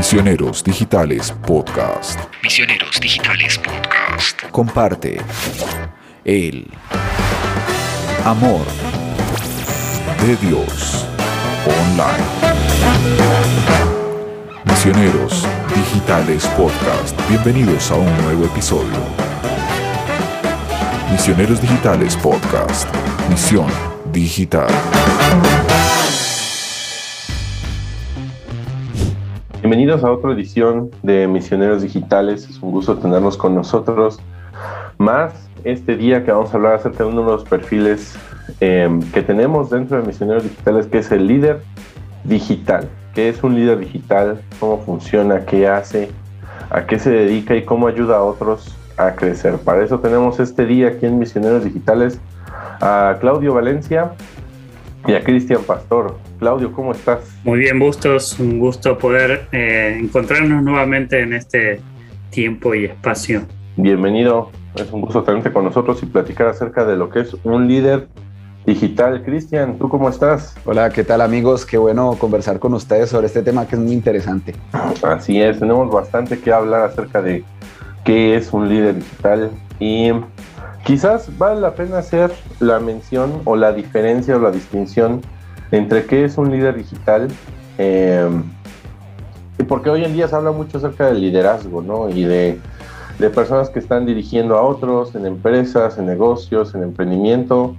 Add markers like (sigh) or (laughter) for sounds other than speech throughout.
Misioneros Digitales Podcast. Misioneros Digitales Podcast. Comparte el amor de Dios online. Misioneros Digitales Podcast. Bienvenidos a un nuevo episodio. Misioneros Digitales Podcast. Misión Digital. Bienvenidos a otra edición de Misioneros Digitales. Es un gusto tenerlos con nosotros. Más este día que vamos a hablar acerca de uno de los perfiles eh, que tenemos dentro de Misioneros Digitales, que es el líder digital. ¿Qué es un líder digital? ¿Cómo funciona? ¿Qué hace? ¿A qué se dedica? ¿Y cómo ayuda a otros a crecer? Para eso tenemos este día aquí en Misioneros Digitales a Claudio Valencia y a Cristian Pastor. Claudio, ¿cómo estás? Muy bien, Bustos. Un gusto poder eh, encontrarnos nuevamente en este tiempo y espacio. Bienvenido. Es un gusto tenerte con nosotros y platicar acerca de lo que es un líder digital. Cristian, ¿tú cómo estás? Hola, ¿qué tal amigos? Qué bueno conversar con ustedes sobre este tema que es muy interesante. Así es, tenemos bastante que hablar acerca de qué es un líder digital y quizás vale la pena hacer la mención o la diferencia o la distinción entre qué es un líder digital eh, y porque hoy en día se habla mucho acerca del liderazgo, ¿no? Y de, personas que están dirigiendo a otros en empresas, en negocios, en emprendimiento.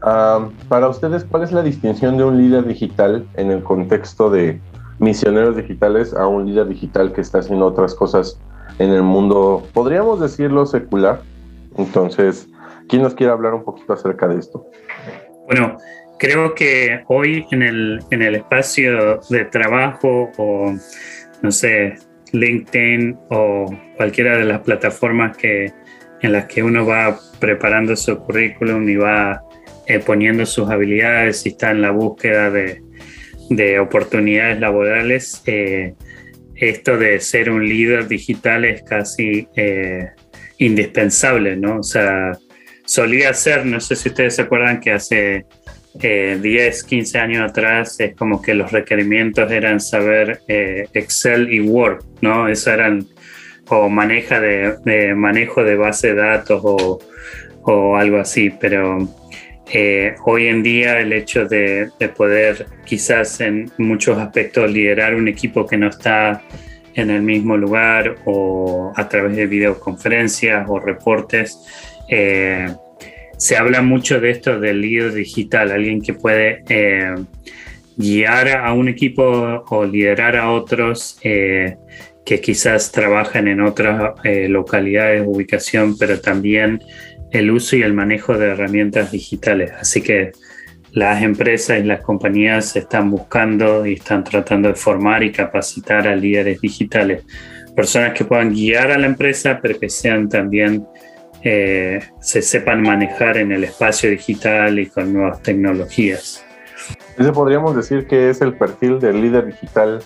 Para ustedes, ¿cuál es la distinción de un líder digital en el contexto de misioneros digitales a un líder digital que está haciendo otras cosas en el mundo, podríamos decirlo, secular? Entonces, ¿quién nos quiere hablar un poquito acerca de esto? Bueno, creo que hoy en el, en el espacio de trabajo o, no sé, LinkedIn o cualquiera de las plataformas que, en las que uno va preparando su currículum y va eh, poniendo sus habilidades y está en la búsqueda de, de oportunidades laborales, eh, esto de ser un líder digital es casi eh, indispensable, ¿no? O sea, solía ser, no sé si ustedes se acuerdan que hace eh, 10, 15 años atrás es como que los requerimientos eran saber eh, Excel y Word, ¿no? Eso eran, o maneja de, manejo de base de datos o, o algo así, pero eh, hoy en día el hecho de, de, poder quizás en muchos aspectos liderar un equipo que no está en el mismo lugar o a través de videoconferencias o reportes, eh, se habla mucho de esto del líder digital, alguien que puede eh, guiar a un equipo o liderar a otros eh, que quizás trabajan en otras eh, localidades, ubicación, pero también el uso y el manejo de herramientas digitales. Así que las empresas y las compañías están buscando y están tratando de formar y capacitar a líderes digitales, personas que puedan guiar a la empresa, pero que sean también eh, se sepan manejar en el espacio digital y con nuevas tecnologías. ¿Ese podríamos decir que es el perfil del líder digital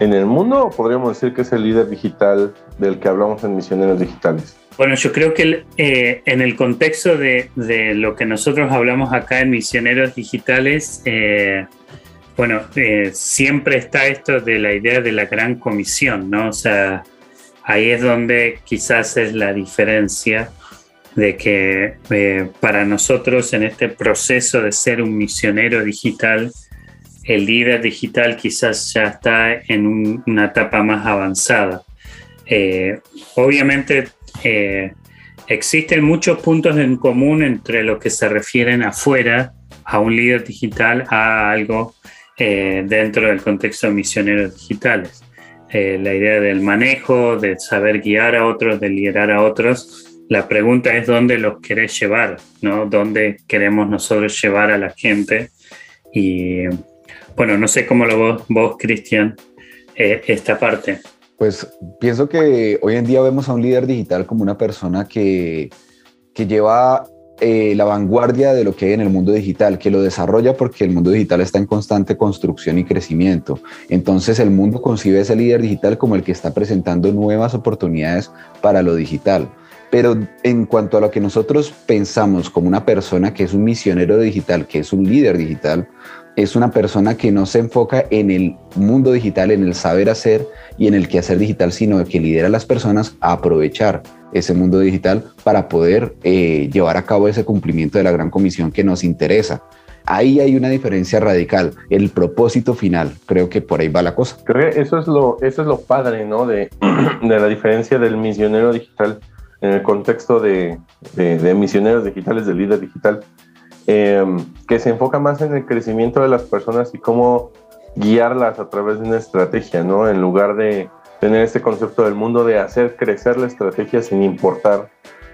en el mundo o podríamos decir que es el líder digital del que hablamos en Misioneros Digitales? Bueno, yo creo que eh, en el contexto de, de, lo que nosotros hablamos acá en Misioneros Digitales, eh, bueno, eh, siempre está esto de la idea de la gran comisión, ¿no? O sea, ahí es donde quizás es la diferencia de que eh, para nosotros en este proceso de ser un misionero digital, el líder digital quizás ya está en un, una etapa más avanzada. Eh, obviamente eh, existen muchos puntos en común entre lo que se refieren afuera a un líder digital a algo dentro del contexto de misioneros digitales. la idea del manejo, de saber guiar a otros, de liderar a otros, la pregunta es dónde los querés llevar, ¿no? ¿Dónde queremos nosotros llevar a la gente? Y bueno, no sé cómo lo vos, vos Cristian, eh, esta parte. Pues pienso que hoy en día vemos a un líder digital como una persona que, que lleva eh, la vanguardia de lo que hay en el mundo digital, que lo desarrolla porque el mundo digital está en constante construcción y crecimiento. Entonces el mundo concibe a ese líder digital como el que está presentando nuevas oportunidades para lo digital. Pero en cuanto a lo que nosotros pensamos como una persona que es un misionero digital, que es un líder digital, es una persona que no se enfoca en el mundo digital, en el saber hacer y en el quehacer digital, sino que lidera a las personas a aprovechar ese mundo digital para poder eh, llevar a cabo ese cumplimiento de la gran comisión que nos interesa. Ahí hay una diferencia radical, el propósito final, creo que por ahí va la cosa. Creo que eso es lo, eso es lo padre, ¿no? De, (clears throat) de la diferencia del misionero digital en el contexto de, de, misioneros digitales, de líder digital, eh, que se enfoca más en el crecimiento de las personas y cómo guiarlas a través de una estrategia, ¿no? En lugar de tener este concepto del mundo de hacer crecer la estrategia sin importar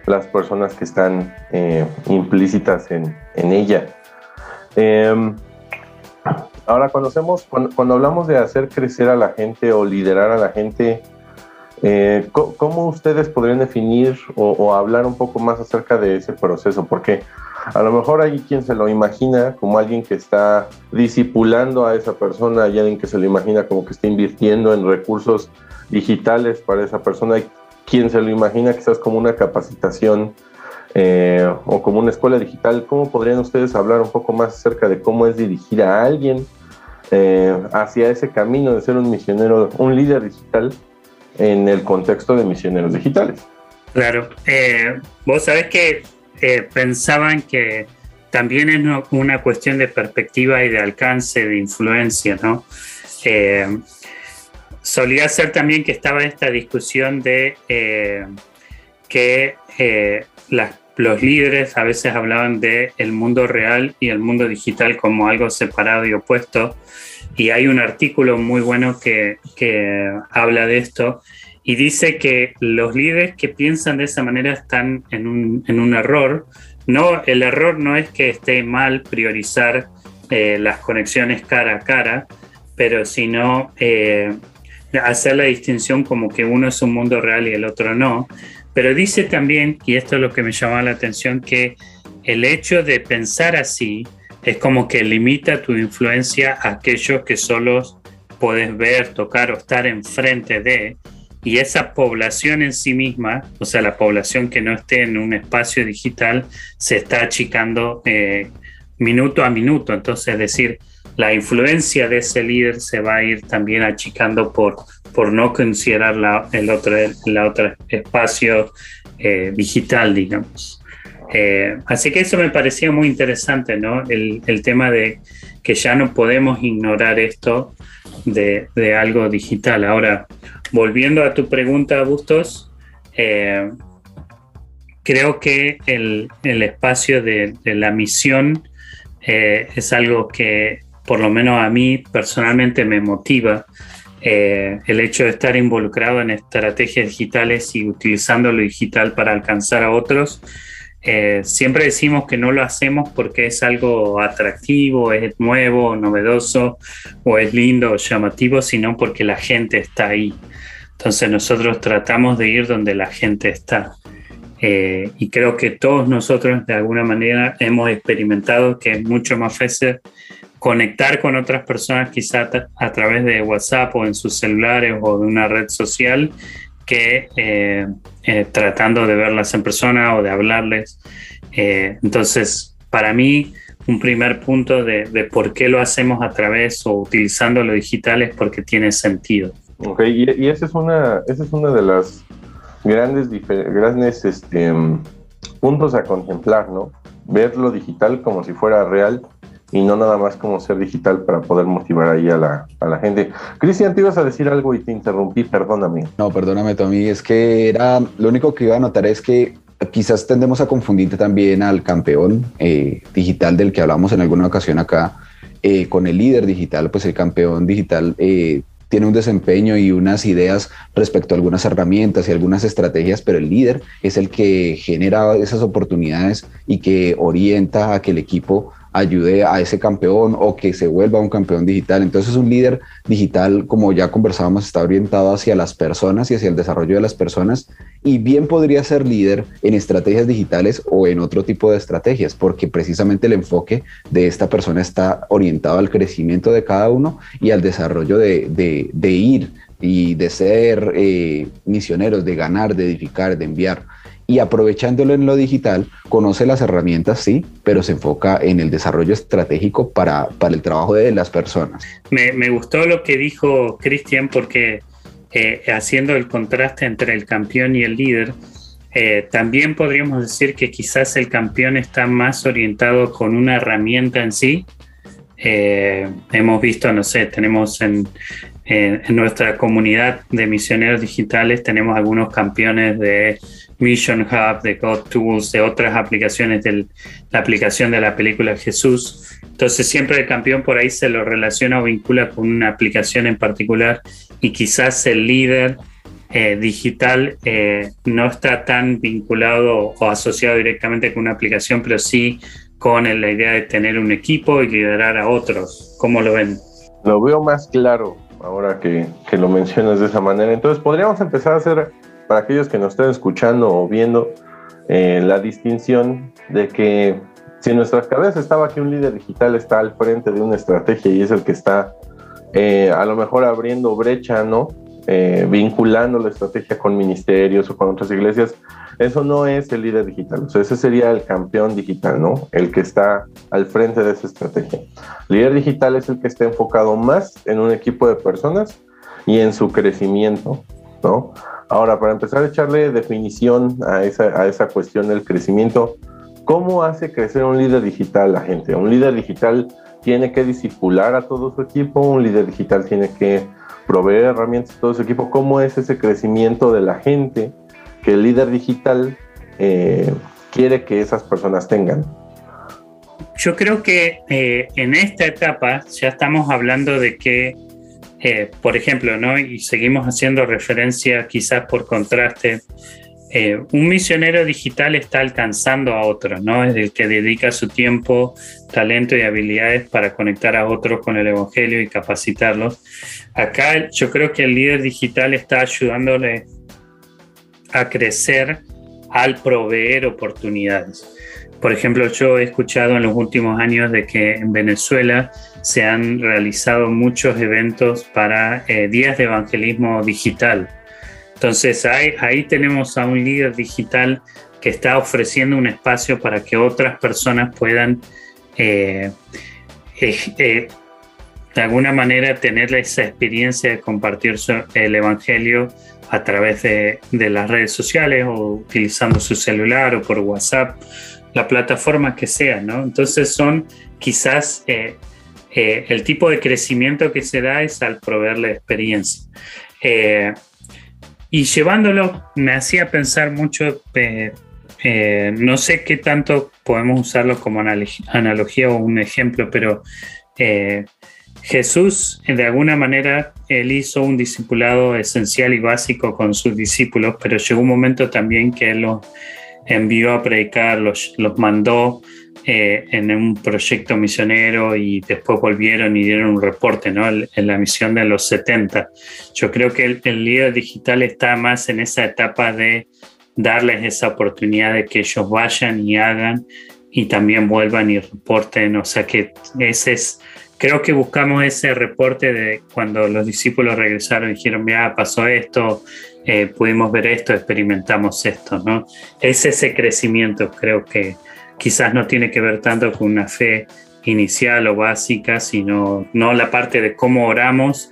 las personas que están eh, implícitas en, en ella. Eh, ahora, cuando, hacemos, cuando, hablamos de hacer crecer a la gente o liderar a la gente, eh, ¿cómo ustedes podrían definir o, hablar un poco más acerca de ese proceso? Porque a lo mejor hay quien se lo imagina como alguien que está disipulando a esa persona, hay alguien que se lo imagina como que está invirtiendo en recursos digitales para esa persona, hay quien se lo imagina quizás como una capacitación eh, o como una escuela digital, ¿cómo podrían ustedes hablar un poco más acerca de cómo es dirigir a alguien eh, hacia ese camino de ser un misionero, un líder digital en el contexto de misioneros digitales? Claro, eh, vos sabés que pensaban que también es una cuestión de perspectiva y de alcance, de influencia, ¿no? solía ser también que estaba esta discusión de que los líderes a veces hablaban de el mundo real y el mundo digital como algo separado y opuesto. Y hay un artículo muy bueno que, habla de esto y dice que los líderes que piensan de esa manera están en un, error. No, el error no es que esté mal priorizar eh, las conexiones cara a cara, pero sino eh, hacer la distinción como que uno es un mundo real y el otro no. Pero dice también, y esto es lo que me llamaba la atención, que el hecho de pensar así es como que limita tu influencia a aquellos que solo puedes ver, tocar o estar enfrente de, y esa población en sí misma, o sea, la población que no esté en un espacio digital, se está achicando eh, minuto a minuto. Entonces, es decir, la influencia de ese líder se va a ir también achicando por, por no considerar la, el otro, la otro espacio eh, digital, digamos. Eh, así que eso me parecía muy interesante, ¿no? El, tema de que ya no podemos ignorar esto de, algo digital. Ahora, volviendo a tu pregunta, Bustos, eh, creo que el, espacio de, la misión es algo que por lo menos a mí personalmente me motiva eh, el hecho de estar involucrado en estrategias digitales y utilizando lo digital para alcanzar a otros. Eh, siempre decimos que no lo hacemos porque es algo atractivo, es nuevo, novedoso o es lindo o llamativo, sino porque la gente está ahí. Entonces nosotros tratamos de ir donde la gente está. Eh, y creo que todos nosotros de alguna manera hemos experimentado que es mucho más fácil conectar con otras personas quizá a través de WhatsApp o en sus celulares o de una red social que eh, eh, tratando de verlas en persona o de hablarles. Eh, entonces, para mí, un primer punto de, por qué lo hacemos a través o utilizando lo digital es porque tiene sentido. Ok, y, y esa, es una, esa es una de las grandes, grandes este, puntos a contemplar, ¿no? Ver lo digital como si fuera real y no nada más como ser digital para poder motivar ahí a la, a la gente. Cristian, te ibas a decir algo y te interrumpí, perdóname. No, perdóname, Tommy, es que era, lo único que iba a notar es que quizás tendemos a confundirte también al campeón eh, digital del que hablamos en alguna ocasión acá, eh, con el líder digital, pues el campeón digital eh, tiene un desempeño y unas ideas respecto a algunas herramientas y algunas estrategias, pero el líder es el que genera esas oportunidades y que orienta a que el equipo ayude a ese campeón o que se vuelva un campeón digital. Entonces un líder digital, como ya conversábamos, está orientado hacia las personas y hacia el desarrollo de las personas y bien podría ser líder en estrategias digitales o en otro tipo de estrategias, porque precisamente el enfoque de esta persona está orientado al crecimiento de cada uno y al desarrollo de, ir y de ser eh, misioneros, de ganar, de edificar, de enviar. Y aprovechándolo en lo digital, conoce las herramientas, sí, pero se enfoca en el desarrollo estratégico para, para el trabajo de las personas. Me, gustó lo que dijo Cristian porque eh, haciendo el contraste entre el campeón y el líder, eh, también podríamos decir que quizás el campeón está más orientado con una herramienta en sí. Eh, hemos visto, no sé, tenemos en, en nuestra comunidad de misioneros digitales, tenemos algunos campeones de Mission Hub, de God Tools, de otras aplicaciones, de la aplicación de la película Jesús. Entonces siempre el campeón por ahí se lo relaciona o vincula con una aplicación en particular y quizás el líder eh, digital eh, no está tan vinculado o asociado directamente con una aplicación, pero sí con la idea de tener un equipo y liderar a otros. ¿Cómo lo ven? Lo veo más claro ahora que lo mencionas de esa manera. Entonces podríamos empezar a hacer para aquellos que nos estén escuchando o viendo, eh, la distinción de que si en nuestras cabezas estaba que un líder digital está al frente de una estrategia y es el que está eh, a lo mejor abriendo brecha, ¿no? Eh, vinculando la estrategia con ministerios o con otras iglesias, eso no es el líder digital, o sea, ese sería el campeón digital, ¿no? El que está al frente de esa estrategia. El líder digital es el que está enfocado más en un equipo de personas y en su crecimiento, ¿no? Ahora, para empezar a echarle definición a esa, a esa cuestión del crecimiento, ¿cómo hace crecer un líder digital la gente? Un líder digital tiene que disipular a todo su equipo, un líder digital tiene que proveer herramientas a todo su equipo. ¿Cómo es ese crecimiento de la gente que el líder digital eh, quiere que esas personas tengan? Yo creo que eh, en esta etapa ya estamos hablando de que eh, por ejemplo, ¿no? y seguimos haciendo referencia quizás por contraste, eh, un misionero digital está alcanzando a otros, ¿no? es el que dedica su tiempo, talento y habilidades para conectar a otros con el Evangelio y capacitarlos. Acá yo creo que el líder digital está ayudándole a crecer al proveer oportunidades. Por ejemplo, yo he escuchado en los últimos años de que en Venezuela se han realizado muchos eventos para eh, días de evangelismo digital. Entonces ahí, ahí tenemos a un líder digital que está ofreciendo un espacio para que otras personas puedan eh, eh, de alguna manera tener esa experiencia de compartir el Evangelio a través de, de, las redes sociales o utilizando su celular o por WhatsApp la plataforma que sea, ¿no? Entonces son quizás eh, el tipo de crecimiento que se da es al proveerle experiencia. Eh, y llevándolo me hacía pensar mucho, no sé qué tanto podemos usarlo como analogía o un ejemplo, pero Jesús, de alguna manera, él hizo un discipulado esencial y básico con sus discípulos, pero llegó un momento también que él los envió a predicar, los, los mandó eh, en un proyecto misionero y después volvieron y dieron un reporte ¿no? en, la misión de los 70. Yo creo que el, el, líder digital está más en esa etapa de darles esa oportunidad de que ellos vayan y hagan y también vuelvan y reporten. O sea que ese es, creo que buscamos ese reporte de cuando los discípulos regresaron y dijeron, mira, pasó esto, eh, pudimos ver esto, experimentamos esto, ¿no? Es ese crecimiento, creo que quizás no tiene que ver tanto con una fe inicial o básica, sino no la parte de cómo oramos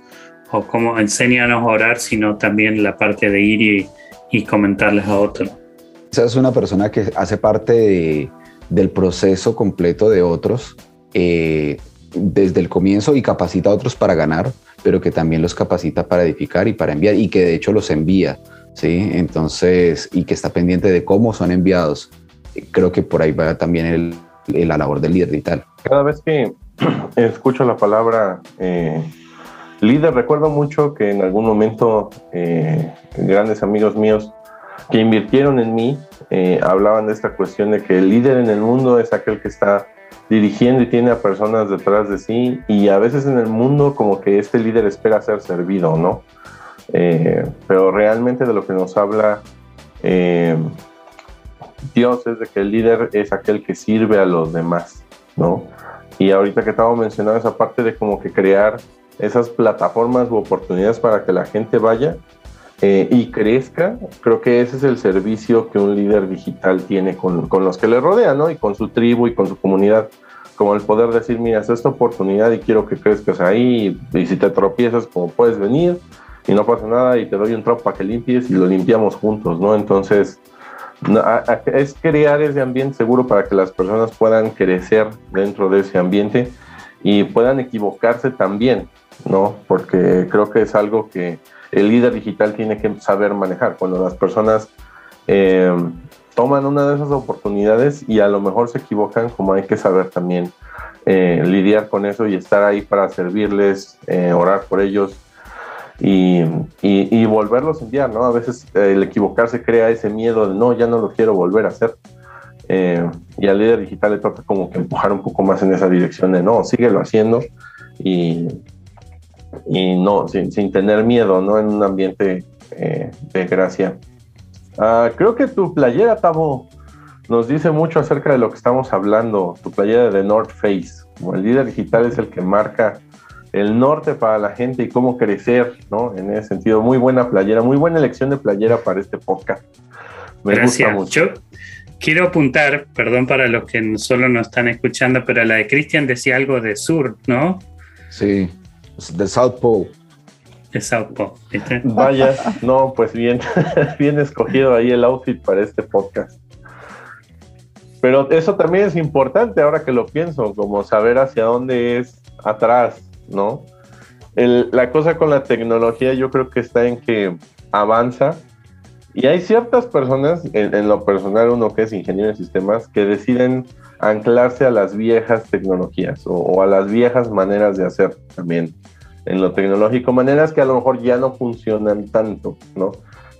o cómo enséñanos a orar, sino también la parte de ir y, y comentarles a otros. Esa es una persona que hace parte de, del proceso completo de otros eh, desde el comienzo y capacita a otros para ganar, pero que también los capacita para edificar y para enviar, y que de hecho los envía, ¿sí? Entonces, y que está pendiente de cómo son enviados. Creo que por ahí va también el, la labor del líder vital. Cada vez que (clears throat) escucho la palabra eh, líder, recuerdo mucho que en algún momento eh, grandes amigos míos que invirtieron en mí eh, hablaban de esta cuestión de que el líder en el mundo es aquel que está dirigiendo y tiene a personas detrás de sí y a veces en el mundo como que este líder espera ser servido, ¿no? Eh, pero realmente de lo que nos habla Dios es de que el líder es aquel que sirve a los demás, ¿no? Y ahorita que estaba mencionando esa parte de como que crear esas plataformas u oportunidades para que la gente vaya, eh, y crezca, creo que ese es el servicio que un líder digital tiene con, con, los que le rodean, ¿no? Y con su tribu y con su comunidad, como el poder decir, mira, es esta oportunidad y quiero que crezcas ahí, y, si te tropiezas, como puedes venir, y no pasa nada, y te doy un trapo para que limpies y lo limpiamos juntos, ¿no? Entonces, es crear ese ambiente seguro para que las personas puedan crecer dentro de ese ambiente y puedan equivocarse también, ¿no? Porque creo que es algo que el líder digital tiene que saber manejar. Cuando las personas eh, toman una de esas oportunidades y a lo mejor se equivocan, como hay que saber también eh, lidiar con eso y estar ahí para servirles, eh, orar por ellos y, y, volverlos a enviar, ¿no? A veces el equivocarse crea ese miedo de no, ya no lo quiero volver a hacer. y al líder digital le toca como que empujar un poco más en esa dirección de no, síguelo haciendo y, y no, sin, sin, tener miedo, ¿no? En un ambiente eh, de gracia. Ah, creo que tu playera, Tavo, nos dice mucho acerca de lo que estamos hablando. Tu playera de North Face. Como el líder digital es el que marca el norte para la gente y cómo crecer, ¿no? En ese sentido, muy buena playera, muy buena elección de playera para este podcast. Me Gracias. Gusta mucho. quiero apuntar, perdón para los que solo nos están escuchando, pero la de Cristian decía algo de sur, ¿no? Sí de South Pole. De South Pole, Vaya, (laughs) no, pues bien, (laughs) bien escogido ahí el outfit para este podcast. Pero eso también es importante ahora que lo pienso, como saber hacia dónde es atrás, ¿no? la cosa con la tecnología yo creo que está en que avanza y hay ciertas personas, en, lo personal uno que es ingeniero de sistemas, que deciden anclarse a las viejas tecnologías o, a las viejas maneras de hacer también en lo tecnológico, maneras que a lo mejor ya no funcionan tanto, ¿no?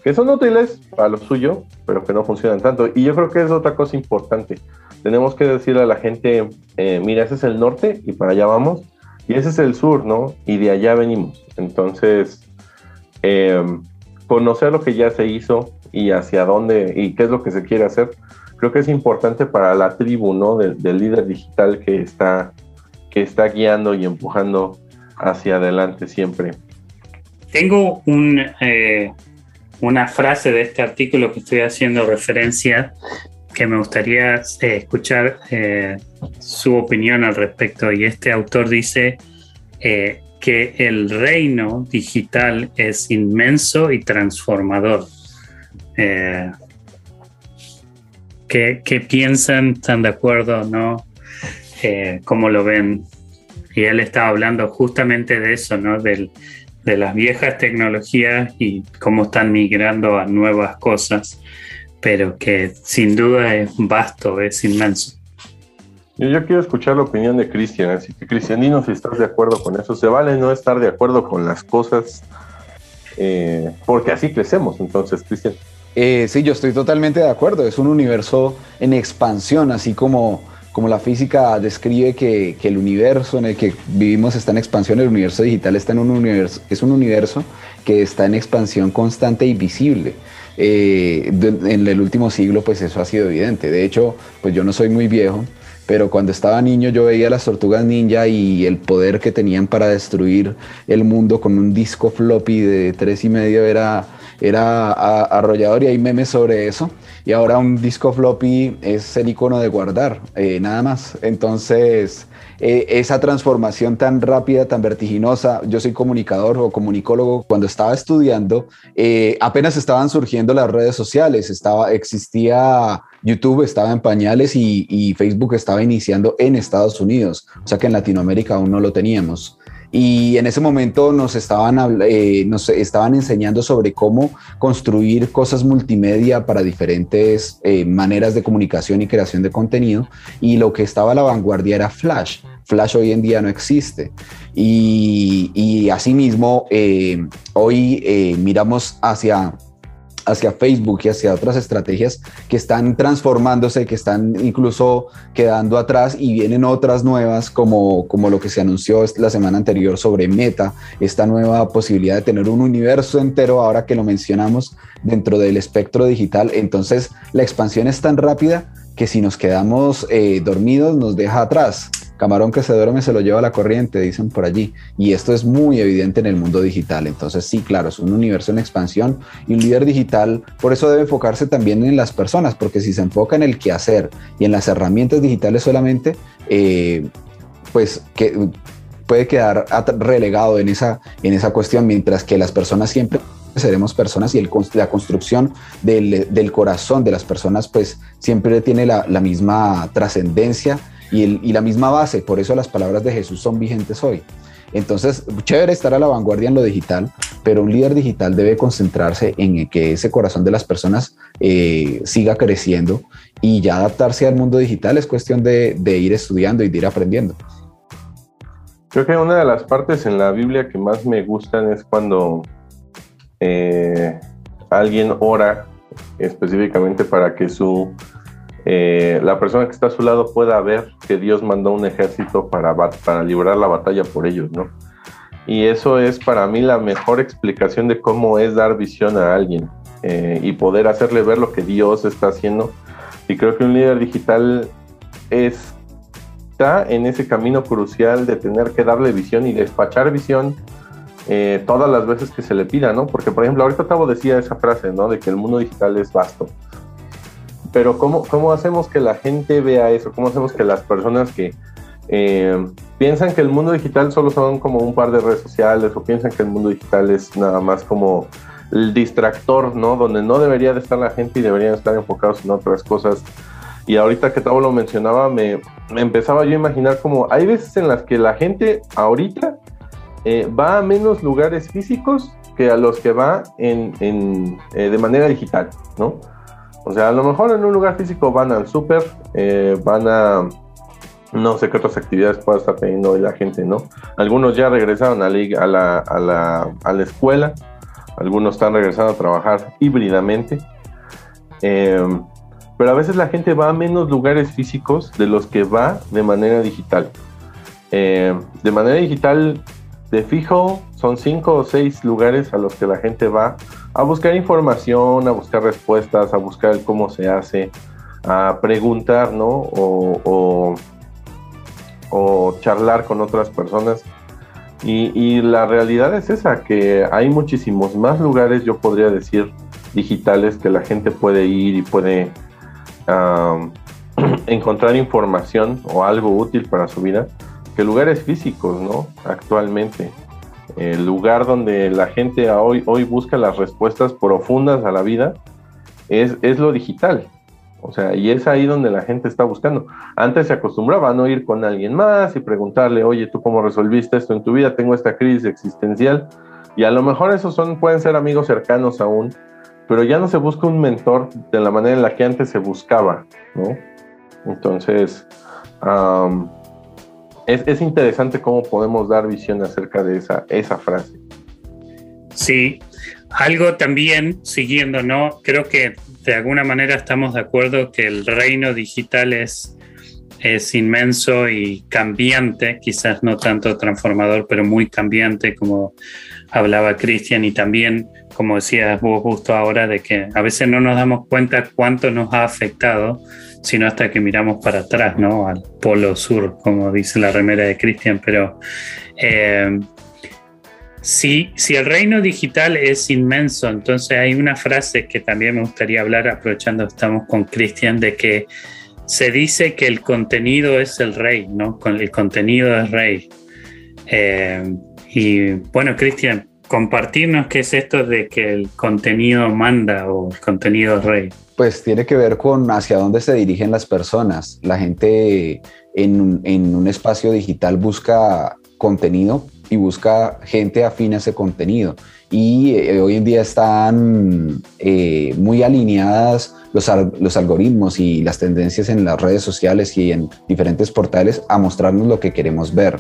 Que son útiles para lo suyo, pero que no funcionan tanto. Y yo creo que es otra cosa importante. Tenemos que decirle a la gente, eh, mira, ese es el norte y para allá vamos, y ese es el sur, ¿no? Y de allá venimos. Entonces, eh, conocer lo que ya se hizo y hacia dónde y qué es lo que se quiere hacer, creo que es importante para la tribu, ¿no? Del, líder digital que está, que está guiando y empujando hacia adelante siempre. Tengo un, eh, una frase de este artículo que estoy haciendo referencia que me gustaría eh, escuchar eh, su opinión al respecto. Y este autor dice que el reino digital es inmenso y transformador. ¿qué, piensan? ¿Están de acuerdo o no? ¿Cómo lo ven? Y él estaba hablando justamente de eso, ¿no? de las viejas tecnologías y cómo están migrando a nuevas cosas, pero que sin duda es vasto, es inmenso. Yo, quiero escuchar la opinión de Cristian, así que Cristian, dinos si estás de acuerdo con eso. Se vale no estar de acuerdo con las cosas, eh, porque así crecemos, entonces, Cristian. Eh, sí, yo estoy totalmente de acuerdo. Es un universo en expansión, así como como la física describe que, el universo en el que vivimos está en expansión, el universo digital está en un universo, es un universo que está en expansión constante y visible. Eh, en el último siglo, pues eso ha sido evidente. De hecho, pues yo no soy muy viejo, pero cuando estaba niño yo veía las tortugas ninja y el poder que tenían para destruir el mundo con un disco floppy de tres y medio era, era arrollador y hay memes sobre eso y ahora un disco floppy es el icono de guardar, eh, nada más. Entonces, eh, esa transformación tan rápida, tan vertiginosa, yo soy comunicador o comunicólogo, cuando estaba estudiando, eh, apenas estaban surgiendo las redes sociales, estaba, existía YouTube, estaba en pañales y, y Facebook estaba iniciando en Estados Unidos, o sea que en Latinoamérica aún no lo teníamos y en ese momento nos estaban, eh, nos estaban enseñando sobre cómo construir cosas multimedia para diferentes eh, maneras de comunicación y creación de contenido y lo que estaba a la vanguardia era Flash. Flash hoy en día no existe. Y, y asimismo, eh, hoy miramos hacia hacia Facebook y hacia otras estrategias que están transformándose, que están incluso quedando atrás y vienen otras nuevas como, como lo que se anunció la semana anterior sobre Meta, esta nueva posibilidad de tener un universo entero ahora que lo mencionamos dentro del espectro digital. Entonces la expansión es tan rápida que si nos quedamos eh, dormidos nos deja atrás. Camarón que se duerme se lo lleva a la corriente, dicen por allí. Y esto es muy evidente en el mundo digital. Entonces, sí, claro, es un universo en expansión y un líder digital, por eso debe enfocarse también en las personas, porque si se enfoca en el quehacer y en las herramientas digitales solamente, eh, pues puede quedar relegado en esa, en esa cuestión, mientras que las personas siempre seremos personas y la construcción del, del, corazón de las personas pues siempre tiene la misma trascendencia y, la misma base, por eso las palabras de Jesús son vigentes hoy. Entonces, chévere estar a la vanguardia en lo digital, pero un líder digital debe concentrarse en que ese corazón de las personas eh, siga creciendo y ya adaptarse al mundo digital es cuestión de, de ir estudiando y de ir aprendiendo. Creo que una de las partes en la Biblia que más me gustan es cuando eh, alguien ora específicamente para que su eh, la persona que está a su lado pueda ver que Dios mandó un ejército para, para librar la batalla por ellos, ¿no? Y eso es para mí la mejor explicación de cómo es dar visión a alguien eh, y poder hacerle ver lo que Dios está haciendo. Y creo que un líder digital está en ese camino crucial de tener que darle visión y despachar visión eh, todas las veces que se le pida, ¿no? Porque, por ejemplo, ahorita Tavo decía esa frase, ¿no? De que el mundo digital es vasto. Pero ¿cómo, cómo hacemos que la gente vea eso? ¿Cómo hacemos que las personas que eh, piensan que el mundo digital solo son como un par de redes sociales o piensan que el mundo digital es nada más como el distractor, ¿no? Donde no debería de estar la gente y deberían estar enfocados en otras cosas. Y ahorita que Tavo lo mencionaba, me, me empezaba yo a imaginar como hay veces en las que la gente ahorita eh, va a menos lugares físicos que a los que va en, eh, de manera digital, ¿no? O sea, a lo mejor en un lugar físico van al súper, eh, van a no sé qué otras actividades pueda estar teniendo hoy la gente, ¿no? Algunos ya regresaron a la, a la, a la, a la escuela, algunos están regresando a trabajar híbridamente, pero a veces la gente va a menos lugares físicos de los que va de manera digital. de manera digital de fijo son cinco o seis lugares a los que la gente va a buscar información, a buscar respuestas, a buscar cómo se hace, a preguntar, ¿no? O, charlar con otras personas. Y, la realidad es esa, que hay muchísimos más lugares, yo podría decir, digitales que la gente puede ir y puede (clears throat) encontrar información o algo útil para su vida que lugares físicos, ¿no? Actualmente. El lugar donde la gente hoy, hoy busca las respuestas profundas a la vida es, es lo digital. O sea, y es ahí donde la gente está buscando. Antes se acostumbraba a no ir con alguien más y preguntarle, oye, ¿tú cómo resolviste esto en tu vida? Tengo esta crisis existencial. Y a lo mejor esos son, pueden ser amigos cercanos aún, pero ya no se busca un mentor de la manera en la que antes se buscaba, ¿no? Entonces, es, interesante cómo podemos dar visión acerca de esa, frase. Sí, algo también siguiendo, ¿no? Creo que de alguna manera estamos de acuerdo que el reino digital es, es inmenso y cambiante, quizás no tanto transformador, pero muy cambiante, como hablaba Cristian, y también, como decías vos justo ahora, de que a veces no nos damos cuenta cuánto nos ha afectado sino hasta que miramos para atrás, ¿no? Al polo sur, como dice la remera de Cristian, pero eh, si, el reino digital es inmenso, entonces hay una frase que también me gustaría hablar, aprovechando que estamos con Cristian, de que se dice que el contenido es el rey, ¿no? El contenido es rey. Eh, y bueno, Cristian, compartirnos qué es esto de que el contenido manda o el contenido rey. Pues tiene que ver con hacia dónde se dirigen las personas. La gente en, un espacio digital busca contenido y busca gente afín a ese contenido. Y eh, hoy en día están eh, muy alineadas los, los, algoritmos y las tendencias en las redes sociales y en diferentes portales a mostrarnos lo que queremos ver.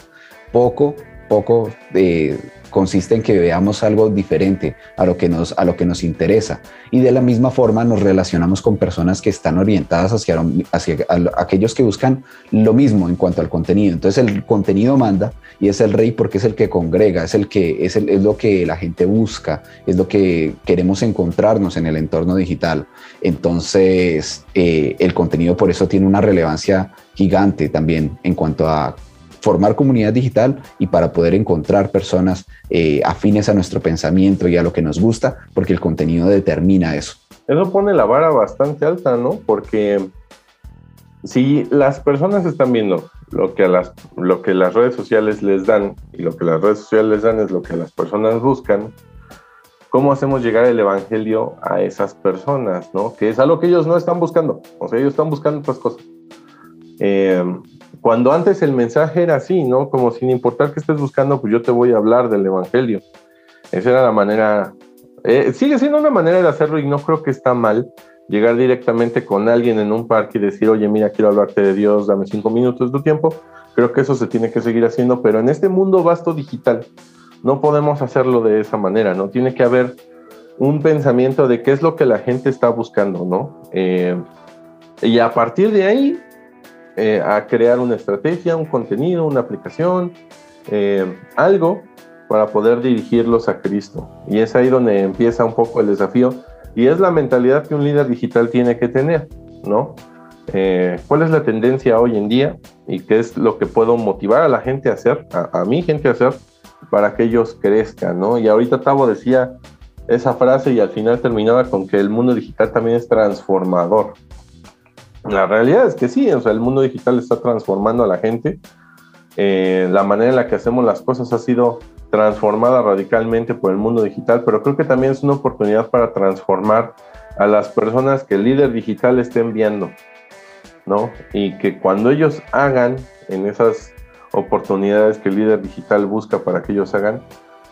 Poco, poco de consiste en que veamos algo diferente a lo que nos, a lo que nos interesa. Y de la misma forma nos relacionamos con personas que están orientadas hacia, hacia aquellos que buscan lo mismo en cuanto al contenido. Entonces el contenido manda y es el rey porque es el que congrega, es, el que, es, el, es lo que la gente busca, es lo que queremos encontrarnos en el entorno digital. Entonces eh, el contenido por eso tiene una relevancia gigante también en cuanto a formar comunidad digital y para poder encontrar personas eh, afines a nuestro pensamiento y a lo que nos gusta, porque el contenido determina eso. Eso pone la vara bastante alta, ¿no? Porque si las personas están viendo lo que, las, lo que las redes sociales les dan y lo que las redes sociales les dan es lo que las personas buscan, ¿cómo hacemos llegar el Evangelio a esas personas? ¿no? Que es algo que ellos no están buscando, o sea, ellos están buscando otras cosas. Eh, cuando antes el mensaje era así, ¿no? Como sin importar qué estés buscando, pues yo te voy a hablar del Evangelio. Esa era la manera, eh, sigue siendo una manera de hacerlo y no creo que está mal llegar directamente con alguien en un parque y decir, oye, mira, quiero hablarte de Dios, dame cinco minutos de tu tiempo. Creo que eso se tiene que seguir haciendo, pero en este mundo vasto digital no podemos hacerlo de esa manera, ¿no? Tiene que haber un pensamiento de qué es lo que la gente está buscando, ¿no? Eh, y a partir de ahí, eh, a crear una estrategia, un contenido, una aplicación, eh, algo para poder dirigirlos a Cristo. Y es ahí donde empieza un poco el desafío y es la mentalidad que un líder digital tiene que tener, ¿no? Eh, ¿Cuál es la tendencia hoy en día y qué es lo que puedo motivar a la gente a hacer, a, mi gente a hacer, para que ellos crezcan, ¿no? Y ahorita Tavo decía esa frase y al final terminaba con que el mundo digital también es transformador. La realidad es que sí, el mundo digital está transformando a la gente. Eh, la manera en la que hacemos las cosas ha sido transformada radicalmente por el mundo digital, pero creo que también es una oportunidad para transformar a las personas que el líder digital esté enviando, ¿no? Y que cuando ellos hagan en esas oportunidades que el líder digital busca para que ellos hagan,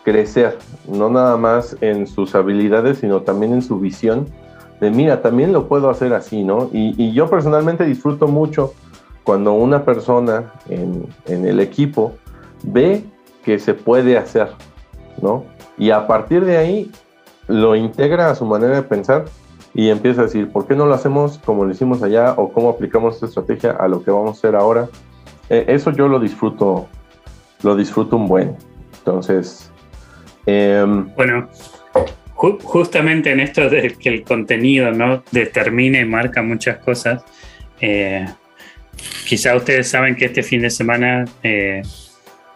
crecer, no nada más en sus habilidades, sino también en su visión mira, también lo puedo hacer así, ¿no? Y, yo personalmente disfruto mucho cuando una persona en, en el equipo ve que se puede hacer, ¿no? Y a partir de ahí lo integra a su manera de pensar y empieza a decir, ¿por qué no lo hacemos como lo hicimos allá o cómo aplicamos esta estrategia a lo que vamos a hacer ahora? Eh, eso yo lo disfruto, lo disfruto un buen. Entonces, em, bueno, justamente en esto de que el contenido no determine y marca muchas cosas, eh, quizá ustedes saben que este fin de semana eh,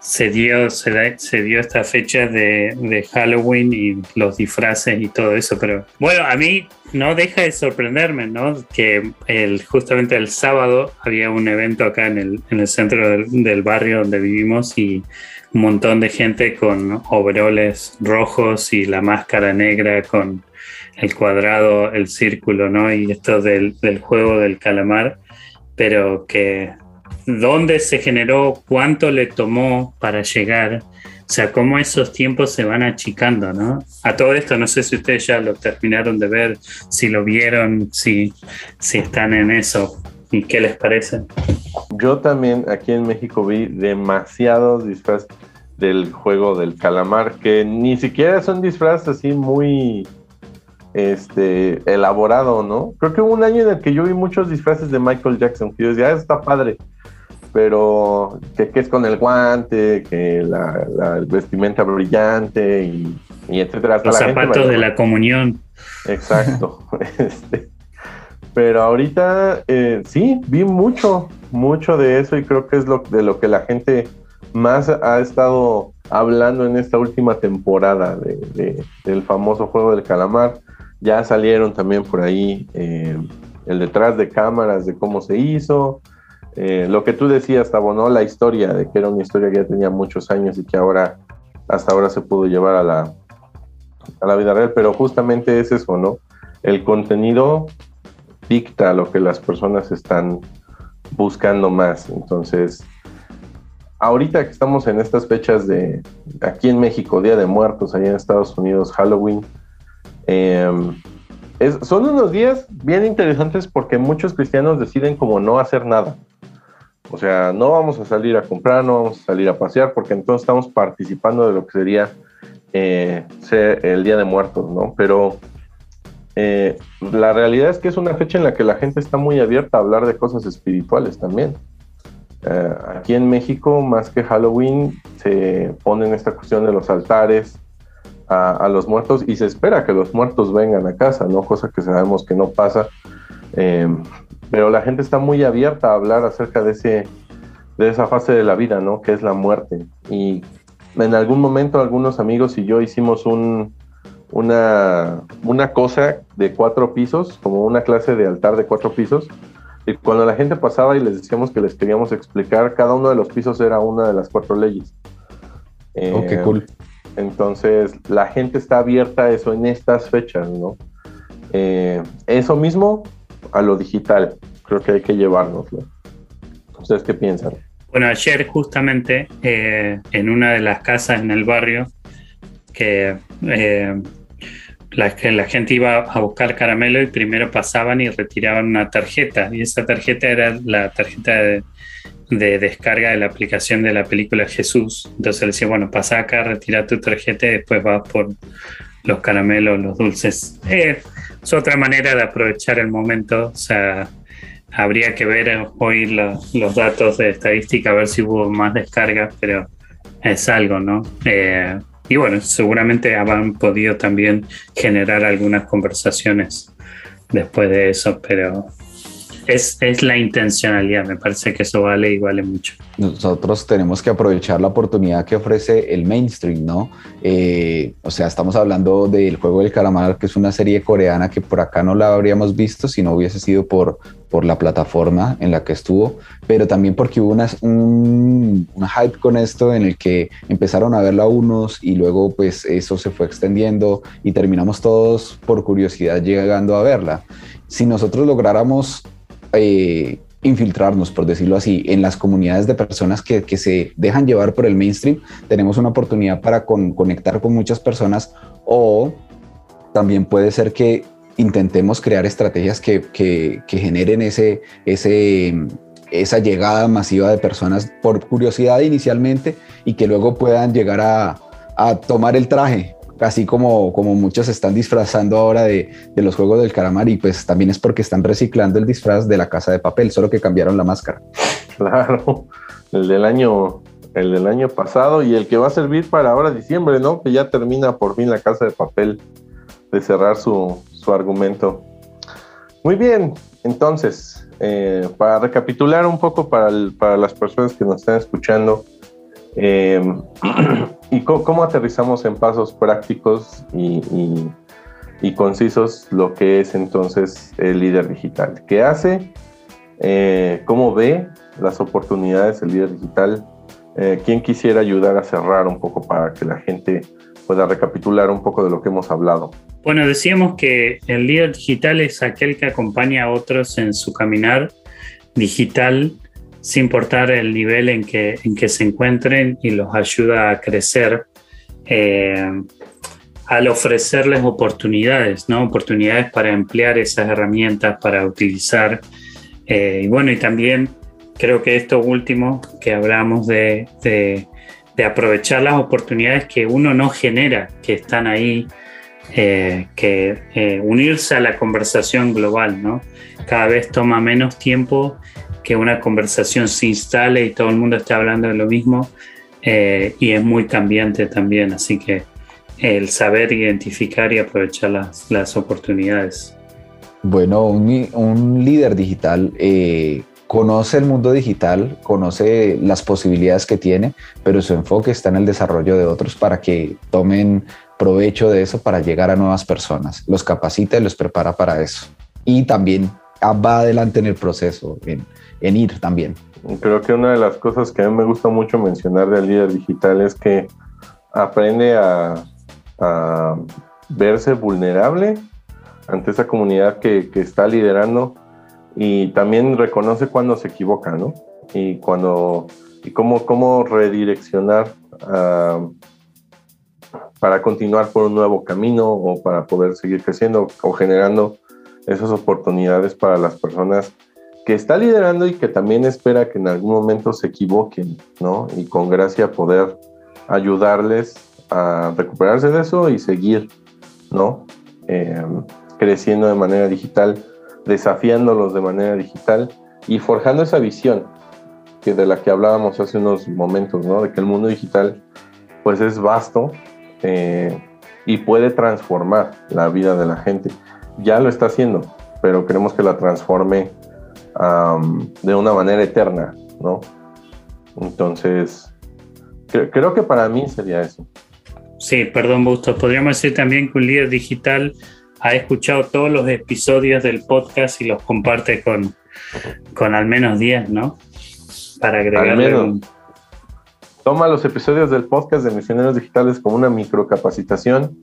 se dio, se, dio esta fecha de, Halloween y los disfraces y todo eso, pero bueno, a mí no deja de sorprenderme, ¿no? Que el, justamente el sábado había un evento acá en el, en el centro del, barrio donde vivimos y un montón de gente con overoles rojos y la máscara negra con el cuadrado, el círculo, ¿no? Y esto del, del juego del calamar, pero que dónde se generó, cuánto le tomó para llegar, o sea, cómo esos tiempos se van achicando, ¿no? A todo esto, no sé si ustedes ya lo terminaron de ver, si lo vieron, si, si están en eso y qué les parece. Yo también aquí en México vi demasiados disfraces del juego del calamar, que ni siquiera son disfraces así muy este elaborado, ¿no? Creo que hubo un año en el que yo vi muchos disfraces de Michael Jackson, que yo decía, ah, está padre pero que, es con el guante, que la, vestimenta brillante y, etcétera. Los zapatos de la comunión. Exacto. (laughs) Este, pero ahorita eh, sí, vi mucho, mucho de eso y creo que es lo, de lo que la gente más ha estado hablando en esta última temporada de, del famoso juego del calamar. Ya salieron también por ahí eh, el detrás de cámaras de cómo se hizo, eh, lo que tú decías, Tabo, ¿no? La historia, de que era una historia que ya tenía muchos años y que ahora, hasta ahora se pudo llevar a la, a la vida real, pero justamente es eso, ¿no? El contenido dicta lo que las personas están buscando más. Entonces, ahorita que estamos en estas fechas de aquí en México, Día de Muertos, allá en Estados Unidos, Halloween, em, son unos días bien interesantes porque muchos cristianos deciden como no hacer nada. O sea, no vamos a salir a comprar, no vamos a salir a pasear, porque entonces estamos participando de lo que sería eh, el Día de Muertos, ¿no? Pero eh, la realidad es que es una fecha en la que la gente está muy abierta a hablar de cosas espirituales también. Eh, aquí en México, más que Halloween, se ponen esta cuestión de los altares a, los muertos y se espera que los muertos vengan a casa, ¿no? Cosa que sabemos que no pasa pero la gente está muy abierta a hablar acerca de ese, de esa fase de la vida, ¿no? Que es la muerte. Y en algún momento algunos amigos y yo hicimos un, una, una cosa de cuatro pisos, como una clase de altar de cuatro pisos. Y cuando la gente pasaba y les decíamos que les queríamos explicar, cada uno de los pisos era una de las cuatro leyes. Oh, qué Eh, cool. Entonces, la gente está abierta a eso en estas fechas, ¿no? Eh, eso mismo a lo digital, creo que hay que llevárnoslo. ¿Ustedes qué piensan? Bueno, ayer justamente eh, en una de las casas en el barrio que, eh, la, la gente iba a buscar caramelo y primero pasaban y retiraban una tarjeta y esa tarjeta era la tarjeta de, de descarga de la aplicación de la película Jesús. Entonces le decía, bueno, pasa acá, retira tu tarjeta y después vas por los caramelos, los dulces. Eh, es otra manera de aprovechar el momento. O sea, habría que ver hoy lo- los datos de estadística, a ver si hubo más descargas, pero es algo, ¿no? Eh, y bueno, seguramente habrán podido también generar algunas conversaciones después de eso, pero es, es la intencionalidad, me parece que eso vale y vale mucho. nosotros tenemos que aprovechar la oportunidad que ofrece el mainstream, ¿no? Eh, o sea, estamos hablando del juego del calamar, que es una serie coreana que por acá no la habríamos visto si no hubiese sido por, por la plataforma en la que estuvo, pero también porque hubo unas- un, un hype con esto en el que empezaron a verla unos y luego pues eso se fue extendiendo y terminamos todos por curiosidad llegando a verla. Si nosotros lográramos eh, infiltrarnos, por decirlo así, en las comunidades de personas que, que se dejan llevar por el mainstream, tenemos una oportunidad para con- conectar con muchas personas o también puede ser que intentemos crear estrategias que, que- que generen ese, ese, esa llegada masiva de personas por curiosidad inicialmente y que luego puedan llegar a, a tomar el traje, así como, como muchos están disfrazando ahora de, de los juegos del calamar y pues también es porque están reciclando el disfraz de la casa de papel, solo que cambiaron la máscara. Claro, el del año, el del año pasado y el que va a servir para ahora diciembre, ¿no? Que ya termina por fin la casa de papel de cerrar su, su argumento. Muy bien, entonces, eh, para recapitular un poco para, para las personas que nos están escuchando, eh, (clears throat) y cómo aterrizamos en pasos prácticos y, concisos lo que es entonces el líder digital. ¿Qué hace? Eh, ¿Cómo ve las oportunidades del líder digital? Eh, ¿Quién quisiera ayudar a cerrar un poco para que la gente pueda recapitular un poco de lo que hemos hablado? Bueno, decíamos que el líder digital es aquel que acompaña a otros en su caminar digital sin importar el nivel en que, en que se encuentren y los ayuda a crecer eh, al ofrecerles oportunidades, ¿no? Oportunidades para emplear esas herramientas, para utilizar. Eh, y bueno, y también creo que esto último que hablamos de, de, aprovechar las oportunidades que uno no genera, que están ahí eh, que unirse a la conversación global, ¿no? Cada vez toma menos tiempo que una conversación se instale y todo el mundo esté hablando de lo mismo eh, y es muy cambiante también, así que el saber identificar y aprovechar las, las oportunidades. Bueno, un, un líder digital eh, conoce el mundo digital, conoce las posibilidades que tiene, pero su enfoque está en el desarrollo de otros para que tomen provecho de eso para llegar a nuevas personas. Los capacita y los prepara para eso. Y también va adelante en el proceso, en, en ir también. Creo que una de las cosas que a mí me gusta mucho mencionar del líder digital es que aprende a, verse vulnerable ante esa comunidad que, está liderando y también reconoce cuando se equivoca, ¿no? Y cuando y cómo, cómo redireccionar uh, para continuar por un nuevo camino o para poder seguir creciendo o generando esas oportunidades para las personas que está liderando y que también espera que en algún momento se equivoquen, ¿no? Y con gracia poder ayudarles a recuperarse de eso y seguir, ¿no? Eh, creciendo de manera digital, desafiándolos de manera digital y forjando esa visión que de la que hablábamos hace unos momentos, ¿no? De que el mundo digital pues es vasto eh, y puede transformar la vida de la gente. Ya lo está haciendo, pero queremos que la transforme um, de una manera eterna, ¿no? Entonces, cre- creo que para mí sería eso. Sí, perdón, Bustos. Podríamos decir también que un líder digital ha escuchado todos los episodios del podcast y los comparte con, con al menos 10, ¿no? Para agregarle menos. un- Toma los episodios del podcast de Misioneros Digitales como una microcapacitación,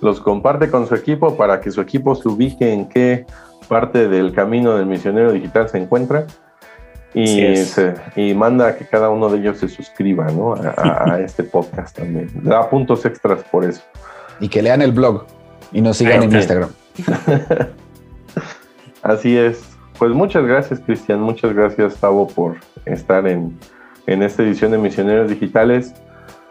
los comparte con su equipo para que su equipo se ubique en qué parte del camino del misionero digital se encuentra y, es. se- y manda a que cada uno de ellos se suscriba ¿no? a, a- a (laughs) este podcast también. Da puntos extras por eso. Y que lean el blog y nos sigan Ahí en. Instagram. (laughs) Así es. Pues muchas gracias, Cristian. Muchas gracias, Tavo, por estar en, en esta edición de Misioneros Digitales.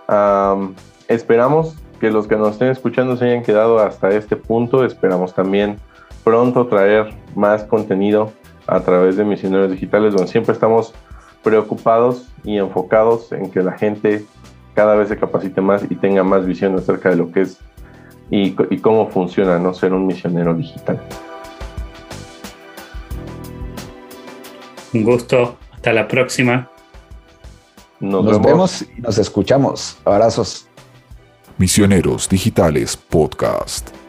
Am, esperamos que los que nos estén escuchando se hayan quedado hasta este punto. Esperamos también pronto traer más contenido a través de Misioneros Digitales, donde siempre estamos preocupados y enfocados en que la gente cada vez se capacite más y tenga más visión acerca de lo que es y, cómo funciona no ser un misionero digital. Un gusto. Hasta la próxima. Nos, Nos vemos. vemos y nos escuchamos. Abrazos. Misioneros Digitales Podcast.